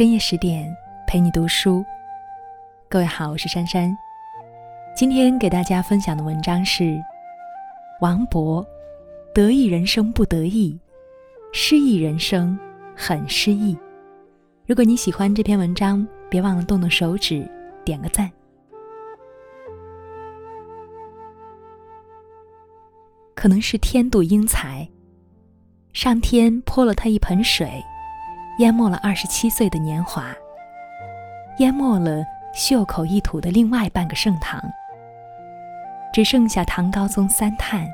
深夜十点，陪你读书。各位好，我是珊珊。今天给大家分享的文章是王勃：“得意人生不得意，失意人生很失意。”如果你喜欢这篇文章，别忘了动动手指点个赞。可能是天妒英才，上天泼了他一盆水。淹没了二十七岁的年华，淹没了袖口一吐的另外半个盛唐，只剩下唐高宗三叹：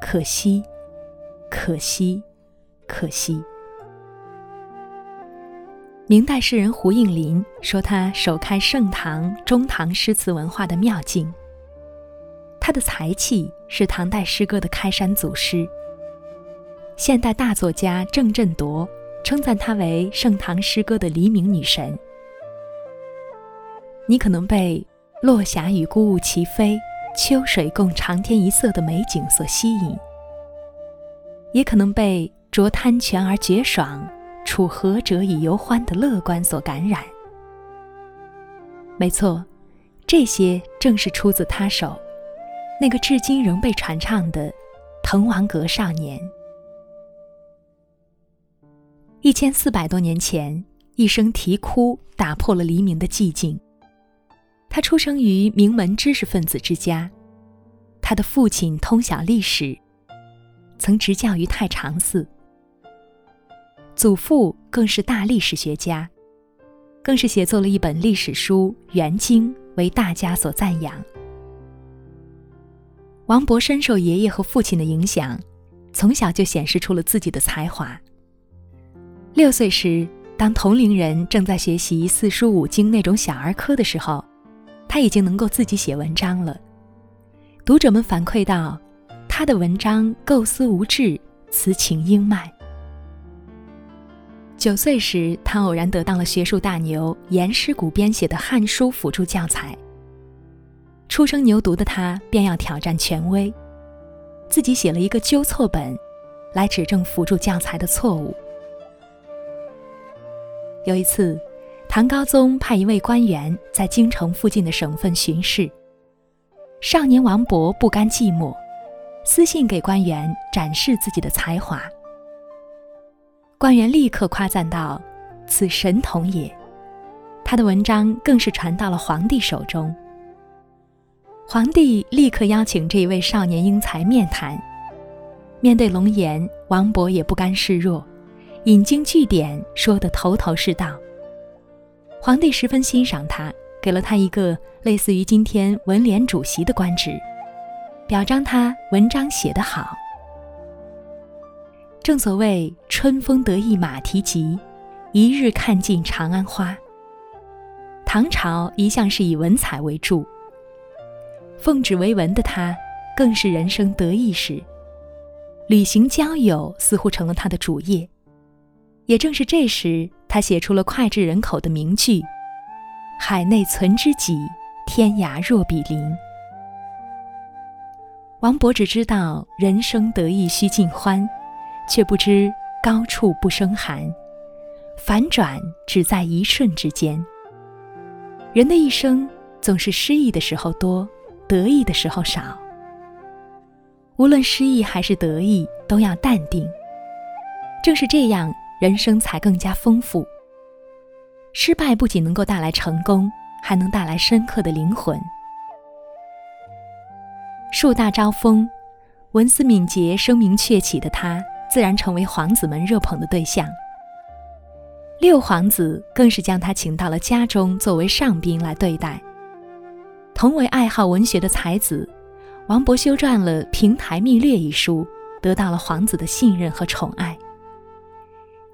可惜，可惜，可惜。明代诗人胡应麟说他首开盛唐、中唐诗词文化的妙境，他的才气是唐代诗歌的开山祖师。现代大作家郑振铎。称赞她为盛唐诗歌的黎明女神。你可能被“落霞与孤鹜齐飞，秋水共长天一色”的美景所吸引，也可能被“濯贪泉而觉爽，处涸辙以犹欢”的乐观所感染。没错，这些正是出自他手，那个至今仍被传唱的《滕王阁少年》。一千四百多年前，一声啼哭打破了黎明的寂静。他出生于名门知识分子之家，他的父亲通晓历史，曾执教于太常寺；祖父更是大历史学家，更是写作了一本历史书《元经》，为大家所赞扬。王勃深受爷爷和父亲的影响，从小就显示出了自己的才华。六岁时，当同龄人正在学习四书五经那种小儿科的时候，他已经能够自己写文章了。读者们反馈道，他的文章构思无滞，词情英迈。九岁时，他偶然得到了学术大牛严师古编写的《汉书》辅助教材。初生牛犊的他便要挑战权威，自己写了一个纠错本，来指正辅助教材的错误。有一次，唐高宗派一位官员在京城附近的省份巡视。少年王勃不甘寂寞，私信给官员展示自己的才华。官员立刻夸赞道：“此神童也。”他的文章更是传到了皇帝手中。皇帝立刻邀请这一位少年英才面谈。面对龙颜，王勃也不甘示弱。引经据典，说得头头是道。皇帝十分欣赏他，给了他一个类似于今天文联主席的官职，表彰他文章写得好。正所谓“春风得意马蹄疾，一日看尽长安花”。唐朝一向是以文采为主，奉旨为文的他，更是人生得意时。旅行交友似乎成了他的主业。也正是这时，他写出了脍炙人口的名句：“海内存知己，天涯若比邻。”王勃只知道人生得意须尽欢，却不知高处不胜寒，反转只在一瞬之间。人的一生总是失意的时候多，得意的时候少。无论失意还是得意，都要淡定。正是这样。人生才更加丰富。失败不仅能够带来成功，还能带来深刻的灵魂。树大招风，文思敏捷、声名鹊起的他，自然成为皇子们热捧的对象。六皇子更是将他请到了家中，作为上宾来对待。同为爱好文学的才子，王勃修撰了《平台秘略》一书，得到了皇子的信任和宠爱。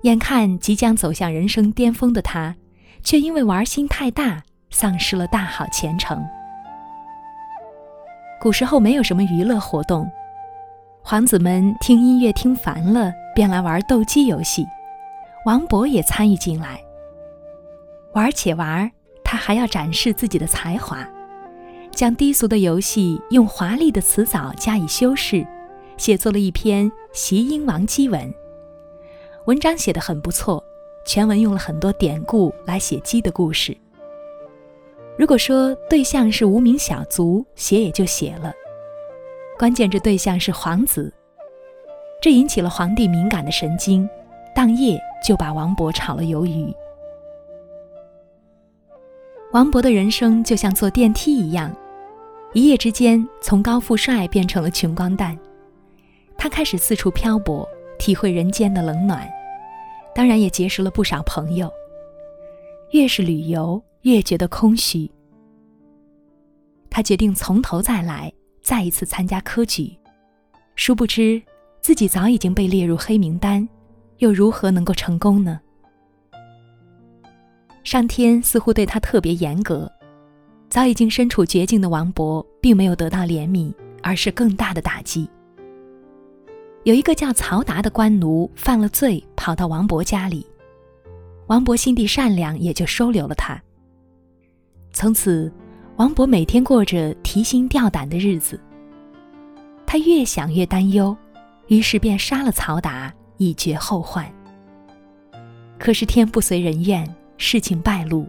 眼看即将走向人生巅峰的他，却因为玩心太大，丧失了大好前程。古时候没有什么娱乐活动，皇子们听音乐听烦了，便来玩斗鸡游戏。王勃也参与进来。玩且玩，他还要展示自己的才华，将低俗的游戏用华丽的词藻加以修饰，写作了一篇《习英王姬文》。文章写得很不错，全文用了很多典故来写鸡的故事。如果说对象是无名小卒，写也就写了。关键这对象是皇子，这引起了皇帝敏感的神经，当夜就把王勃炒了鱿鱼。王勃的人生就像坐电梯一样，一夜之间从高富帅变成了穷光蛋。他开始四处漂泊，体会人间的冷暖，当然也结识了不少朋友。越是旅游，越觉得空虚。他决定从头再来，再一次参加科举。殊不知，自己早已经被列入黑名单，又如何能够成功呢？上天似乎对他特别严格，早已经身处绝境的王勃，并没有得到怜悯，而是更大的打击。有一个叫曹达的官奴犯了罪，跑到王勃家里，王勃心地善良，也就收留了他。从此，王勃每天过着提心吊胆的日子。他越想越担忧，于是便杀了曹达，以绝后患。可是天不随人愿。事情败露，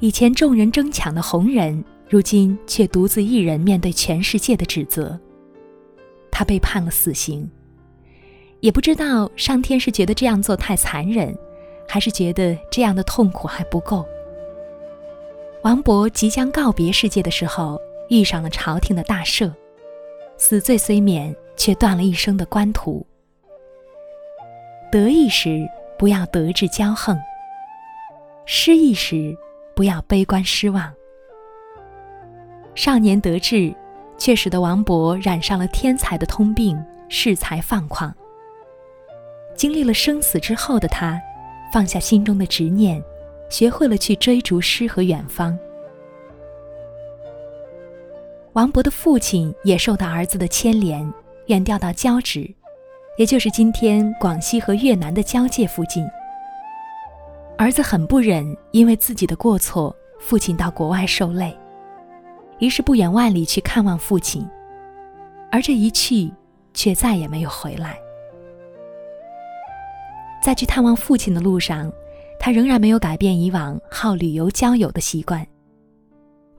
以前众人争抢的红人，如今却独自一人面对全世界的指责。他被判了死刑，也不知道上天是觉得这样做太残忍，还是觉得这样的痛苦还不够。王勃即将告别世界的时候，遇上了朝廷的大赦，死罪虽免，却断了一生的官途。得意时不要得志骄横。失意时，不要悲观失望。少年得志，却使得王勃染上了天才的通病，恃才放旷。经历了生死之后的他，放下心中的执念，学会了去追逐诗和远方。王勃的父亲也受到儿子的牵连，远调到交趾，也就是今天广西和越南的交界附近。儿子很不忍，因为自己的过错，父亲到国外受累，于是不远万里去看望父亲，而这一去，却再也没有回来。在去探望父亲的路上，他仍然没有改变以往好旅游交友的习惯。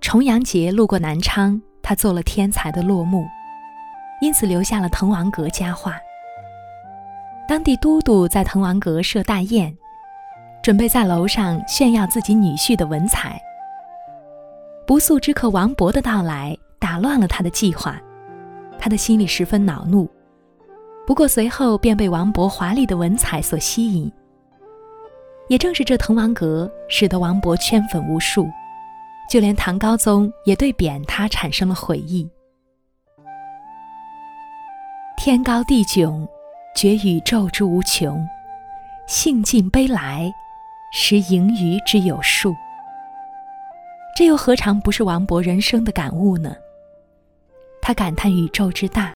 重阳节路过南昌，他做了天才的落幕，因此留下了滕王阁佳话。当地都督在滕王阁设大宴。准备在楼上炫耀自己女婿的文采。不速之客王勃的到来打乱了他的计划，他的心里十分恼怒。不过随后便被王勃华丽的文采所吸引。也正是这滕王阁，使得王勃圈粉无数，就连唐高宗也对贬他产生了悔意。天高地迥，觉宇宙之无穷，兴尽悲来。识盈余之有数，这又何尝不是王勃人生的感悟呢？他感叹宇宙之大，